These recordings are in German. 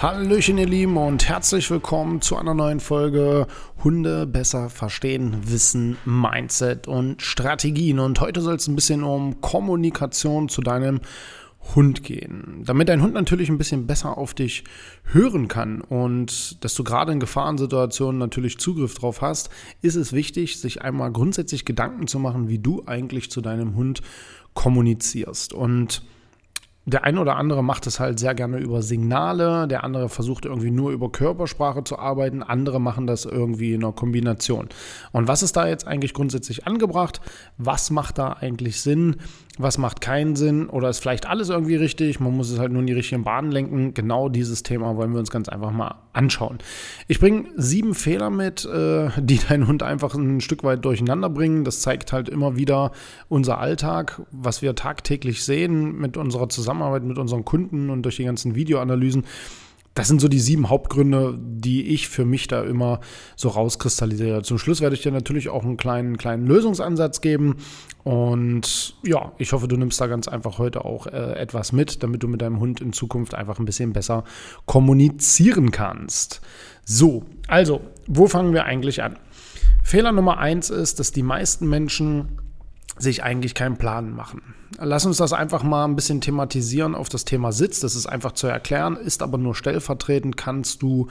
Hallöchen ihr Lieben und herzlich willkommen zu einer neuen Folge Hunde besser verstehen, Wissen, Mindset und Strategien. Und heute soll es ein bisschen um Kommunikation zu deinem Hund gehen. Damit dein Hund natürlich ein bisschen besser auf dich hören kann und dass du gerade in Gefahrensituationen natürlich Zugriff drauf hast, ist es wichtig, sich einmal grundsätzlich Gedanken zu machen, wie du eigentlich zu deinem Hund kommunizierst. Und der eine oder andere macht es halt sehr gerne über Signale, der andere versucht irgendwie nur über Körpersprache zu arbeiten, andere machen das irgendwie in einer Kombination. Und was ist da jetzt eigentlich grundsätzlich angebracht? Was macht da eigentlich Sinn? Was macht keinen Sinn? Oder ist vielleicht alles irgendwie richtig? Man muss es halt nur in die richtigen Bahnen lenken. Genau dieses Thema wollen wir uns ganz einfach mal anschauen. Ich bringe sieben Fehler mit, äh, die deinen Hund einfach ein Stück weit durcheinander bringen. Das zeigt halt immer wieder unser Alltag, was wir tagtäglich sehen mit unserer Zusammenarbeit mit unseren Kunden und durch die ganzen Videoanalysen. Das sind so die sieben Hauptgründe, die ich für mich da immer so rauskristallisiere. Zum Schluss werde ich dir natürlich auch einen kleinen, kleinen Lösungsansatz geben. Und ja, ich hoffe, du nimmst da ganz einfach heute auch äh, etwas mit, damit du mit deinem Hund in Zukunft einfach ein bisschen besser kommunizieren kannst. So, also, wo fangen wir eigentlich an? Fehler Nummer eins ist, dass die meisten Menschen sich eigentlich keinen Plan machen. Lass uns das einfach mal ein bisschen thematisieren auf das Thema Sitz. Das ist einfach zu erklären, ist aber nur stellvertretend, kannst du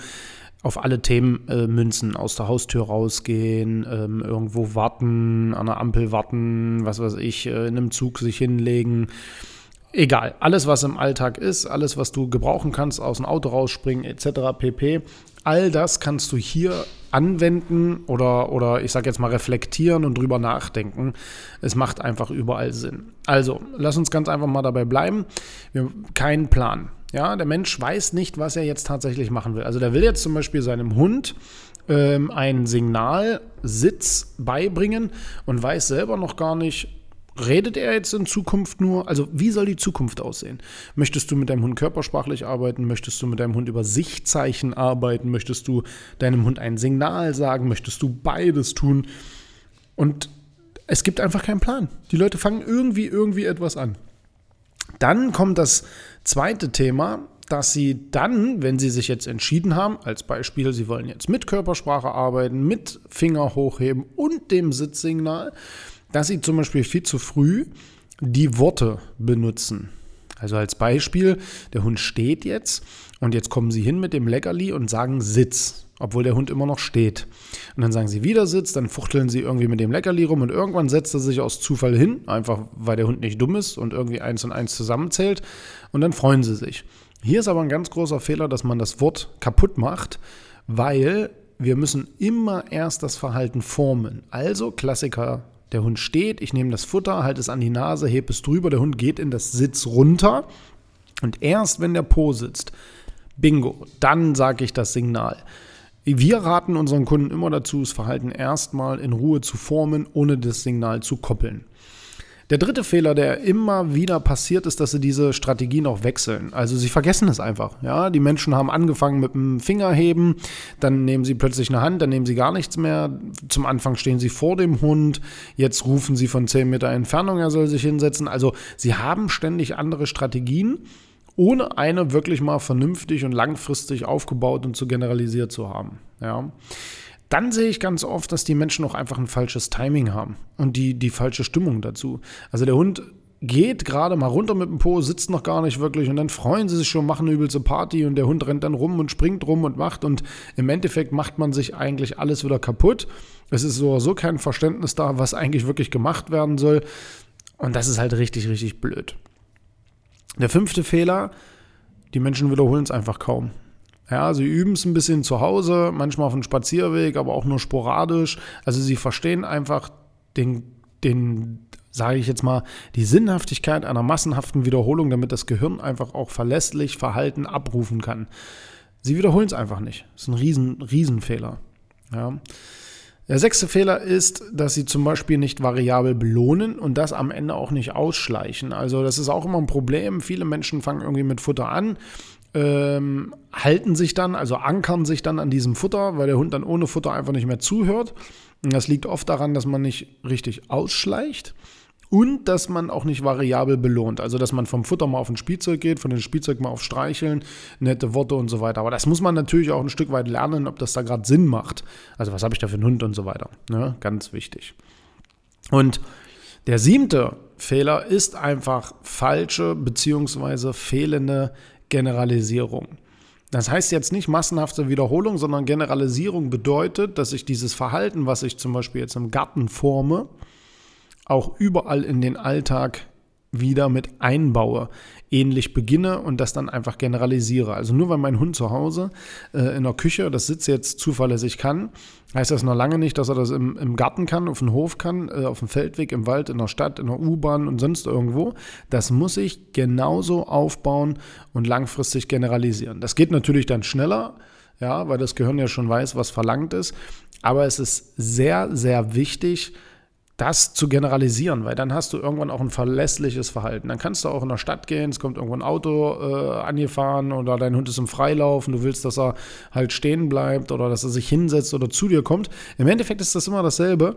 auf alle Themen äh, münzen, aus der Haustür rausgehen, ähm, irgendwo warten, an der Ampel warten, was weiß ich, äh, in einem Zug sich hinlegen. Egal, alles was im Alltag ist, alles was du gebrauchen kannst, aus dem Auto rausspringen etc. pp. All das kannst du hier anwenden oder, oder ich sage jetzt mal reflektieren und drüber nachdenken. Es macht einfach überall Sinn. Also, lass uns ganz einfach mal dabei bleiben. Wir haben keinen Plan. Ja, der Mensch weiß nicht, was er jetzt tatsächlich machen will. Also der will jetzt zum Beispiel seinem Hund ähm, ein Signalsitz beibringen und weiß selber noch gar nicht, Redet er jetzt in Zukunft nur? Also, wie soll die Zukunft aussehen? Möchtest du mit deinem Hund körpersprachlich arbeiten? Möchtest du mit deinem Hund über Sichtzeichen arbeiten? Möchtest du deinem Hund ein Signal sagen? Möchtest du beides tun? Und es gibt einfach keinen Plan. Die Leute fangen irgendwie, irgendwie etwas an. Dann kommt das zweite Thema, dass sie dann, wenn sie sich jetzt entschieden haben, als Beispiel, sie wollen jetzt mit Körpersprache arbeiten, mit Finger hochheben und dem Sitzsignal, dass sie zum Beispiel viel zu früh die Worte benutzen. Also als Beispiel, der Hund steht jetzt und jetzt kommen sie hin mit dem Leckerli und sagen Sitz, obwohl der Hund immer noch steht. Und dann sagen sie wieder Sitz, dann fuchteln sie irgendwie mit dem Leckerli rum und irgendwann setzt er sich aus Zufall hin, einfach weil der Hund nicht dumm ist und irgendwie eins und eins zusammenzählt und dann freuen sie sich. Hier ist aber ein ganz großer Fehler, dass man das Wort kaputt macht, weil wir müssen immer erst das Verhalten formen. Also Klassiker der Hund steht, ich nehme das Futter, halte es an die Nase, hebe es drüber, der Hund geht in das Sitz runter. Und erst wenn der Po sitzt, bingo, dann sage ich das Signal. Wir raten unseren Kunden immer dazu, das Verhalten erstmal in Ruhe zu formen, ohne das Signal zu koppeln. Der dritte Fehler, der immer wieder passiert, ist, dass sie diese Strategien auch wechseln. Also sie vergessen es einfach. Ja, die Menschen haben angefangen mit dem Fingerheben, dann nehmen sie plötzlich eine Hand, dann nehmen sie gar nichts mehr. Zum Anfang stehen sie vor dem Hund, jetzt rufen sie von 10 Meter Entfernung, er soll sich hinsetzen. Also sie haben ständig andere Strategien, ohne eine wirklich mal vernünftig und langfristig aufgebaut und zu generalisiert zu haben. Ja. Dann sehe ich ganz oft, dass die Menschen auch einfach ein falsches Timing haben und die, die falsche Stimmung dazu. Also der Hund geht gerade mal runter mit dem Po, sitzt noch gar nicht wirklich und dann freuen sie sich schon, machen eine übelste Party und der Hund rennt dann rum und springt rum und macht und im Endeffekt macht man sich eigentlich alles wieder kaputt. Es ist so, so kein Verständnis da, was eigentlich wirklich gemacht werden soll und das ist halt richtig, richtig blöd. Der fünfte Fehler, die Menschen wiederholen es einfach kaum. Ja, sie üben es ein bisschen zu Hause, manchmal auf dem Spazierweg, aber auch nur sporadisch. Also sie verstehen einfach den, den sage ich jetzt mal, die Sinnhaftigkeit einer massenhaften Wiederholung, damit das Gehirn einfach auch verlässlich Verhalten abrufen kann. Sie wiederholen es einfach nicht. Das ist ein riesen, Riesenfehler. Ja. Der sechste Fehler ist, dass sie zum Beispiel nicht variabel belohnen und das am Ende auch nicht ausschleichen. Also das ist auch immer ein Problem. Viele Menschen fangen irgendwie mit Futter an, ähm, halten sich dann, also ankern sich dann an diesem Futter, weil der Hund dann ohne Futter einfach nicht mehr zuhört. Und das liegt oft daran, dass man nicht richtig ausschleicht und dass man auch nicht variabel belohnt. Also, dass man vom Futter mal auf ein Spielzeug geht, von dem Spielzeug mal auf Streicheln, nette Worte und so weiter. Aber das muss man natürlich auch ein Stück weit lernen, ob das da gerade Sinn macht. Also, was habe ich da für einen Hund und so weiter. Ne? Ganz wichtig. Und der siebte Fehler ist einfach falsche bzw. fehlende Generalisierung. Das heißt jetzt nicht massenhafte Wiederholung, sondern Generalisierung bedeutet, dass ich dieses Verhalten, was ich zum Beispiel jetzt im Garten forme, auch überall in den Alltag wieder mit einbaue, ähnlich beginne und das dann einfach generalisiere. Also nur weil mein Hund zu Hause äh, in der Küche das Sitz jetzt zuverlässig kann, heißt das noch lange nicht, dass er das im, im Garten kann, auf dem Hof kann, äh, auf dem Feldweg, im Wald, in der Stadt, in der U-Bahn und sonst irgendwo. Das muss ich genauso aufbauen und langfristig generalisieren. Das geht natürlich dann schneller, ja, weil das Gehirn ja schon weiß, was verlangt ist. Aber es ist sehr, sehr wichtig, das zu generalisieren, weil dann hast du irgendwann auch ein verlässliches Verhalten. Dann kannst du auch in der Stadt gehen, es kommt irgendwo ein Auto äh, angefahren oder dein Hund ist im Freilauf und du willst, dass er halt stehen bleibt oder dass er sich hinsetzt oder zu dir kommt. Im Endeffekt ist das immer dasselbe.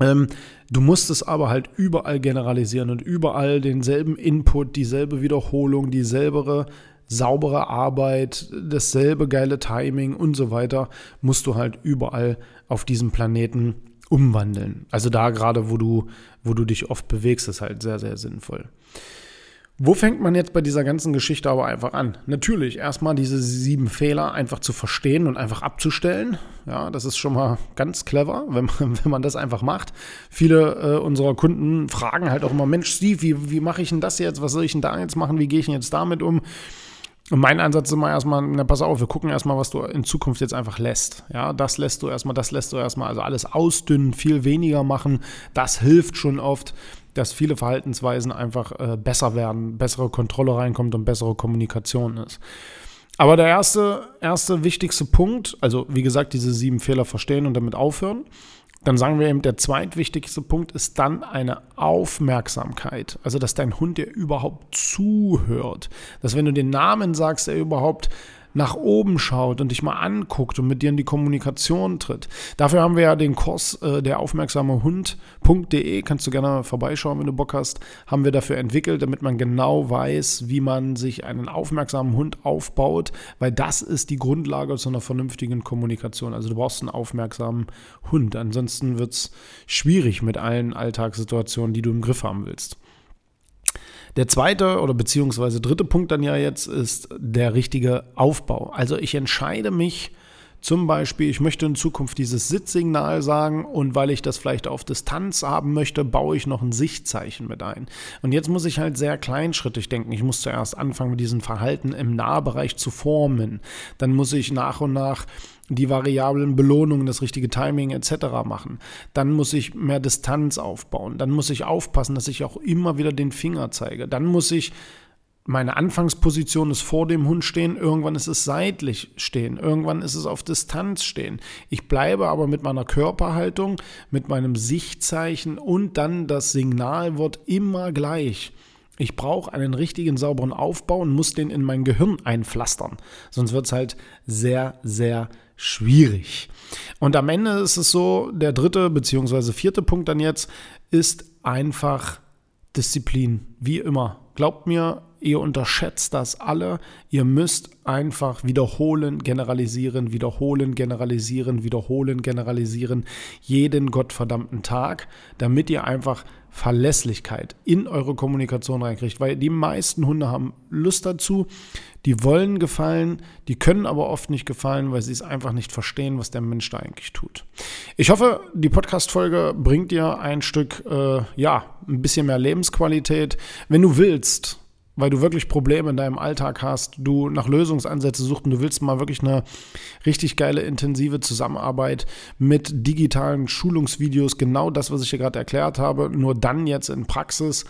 Ähm, du musst es aber halt überall generalisieren und überall denselben Input, dieselbe Wiederholung, dieselbe saubere Arbeit, dasselbe geile Timing und so weiter, musst du halt überall auf diesem Planeten umwandeln. Also da gerade, wo du, wo du dich oft bewegst, ist halt sehr, sehr sinnvoll. Wo fängt man jetzt bei dieser ganzen Geschichte aber einfach an? Natürlich, erstmal diese sieben Fehler einfach zu verstehen und einfach abzustellen. Ja, das ist schon mal ganz clever, wenn man, wenn man das einfach macht. Viele äh, unserer Kunden fragen halt auch immer, Mensch, Steve, wie, wie mache ich denn das jetzt? Was soll ich denn da jetzt machen? Wie gehe ich denn jetzt damit um? Und mein Ansatz ist immer erstmal, na, pass auf, wir gucken erstmal, was du in Zukunft jetzt einfach lässt. Ja, das lässt du erstmal, das lässt du erstmal, also alles ausdünnen, viel weniger machen. Das hilft schon oft, dass viele Verhaltensweisen einfach äh, besser werden, bessere Kontrolle reinkommt und bessere Kommunikation ist. Aber der erste, erste wichtigste Punkt, also wie gesagt, diese sieben Fehler verstehen und damit aufhören, dann sagen wir eben, der zweitwichtigste Punkt ist dann eine Aufmerksamkeit. Also, dass dein Hund dir überhaupt zuhört. Dass wenn du den Namen sagst, er überhaupt nach oben schaut und dich mal anguckt und mit dir in die Kommunikation tritt. Dafür haben wir ja den Kurs äh, der aufmerksame Hund.de, kannst du gerne vorbeischauen, wenn du Bock hast, haben wir dafür entwickelt, damit man genau weiß, wie man sich einen aufmerksamen Hund aufbaut, weil das ist die Grundlage zu einer vernünftigen Kommunikation. Also du brauchst einen aufmerksamen Hund, ansonsten wird es schwierig mit allen Alltagssituationen, die du im Griff haben willst. Der zweite oder beziehungsweise dritte Punkt dann ja jetzt ist der richtige Aufbau. Also ich entscheide mich zum Beispiel, ich möchte in Zukunft dieses Sitzsignal sagen und weil ich das vielleicht auf Distanz haben möchte, baue ich noch ein Sichtzeichen mit ein. Und jetzt muss ich halt sehr kleinschrittig denken. Ich muss zuerst anfangen, mit diesem Verhalten im Nahbereich zu formen. Dann muss ich nach und nach die variablen Belohnungen, das richtige Timing etc. machen. Dann muss ich mehr Distanz aufbauen. Dann muss ich aufpassen, dass ich auch immer wieder den Finger zeige. Dann muss ich meine Anfangsposition ist vor dem Hund stehen, irgendwann ist es seitlich stehen, irgendwann ist es auf Distanz stehen. Ich bleibe aber mit meiner Körperhaltung, mit meinem Sichtzeichen und dann das Signalwort immer gleich. Ich brauche einen richtigen sauberen Aufbau und muss den in mein Gehirn einpflastern. Sonst wird es halt sehr, sehr schwierig. Und am Ende ist es so, der dritte bzw. vierte Punkt dann jetzt ist einfach Disziplin. Wie immer. Glaubt mir, ihr unterschätzt das alle. Ihr müsst einfach wiederholen, generalisieren, wiederholen, generalisieren, wiederholen, generalisieren. Jeden gottverdammten Tag, damit ihr einfach Verlässlichkeit in eure Kommunikation reinkriegt. Weil die meisten Hunde haben Lust dazu, die wollen gefallen, die können aber oft nicht gefallen, weil sie es einfach nicht verstehen, was der Mensch da eigentlich tut. Ich hoffe, die Podcast-Folge bringt dir ein Stück, äh, ja, ein bisschen mehr Lebensqualität. Wenn du willst, weil du wirklich Probleme in deinem Alltag hast, du nach Lösungsansätze suchst und du willst mal wirklich eine richtig geile, intensive Zusammenarbeit mit digitalen Schulungsvideos, genau das, was ich hier gerade erklärt habe, nur dann jetzt in Praxis.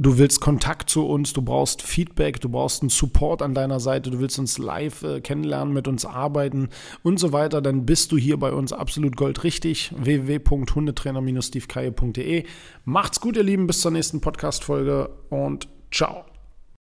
Du willst Kontakt zu uns, du brauchst Feedback, du brauchst einen Support an deiner Seite, du willst uns live äh, kennenlernen, mit uns arbeiten und so weiter, dann bist du hier bei uns absolut goldrichtig. www.hundetrainer-stevekaye.de. Macht's gut, ihr Lieben, bis zur nächsten Podcast-Folge und ciao.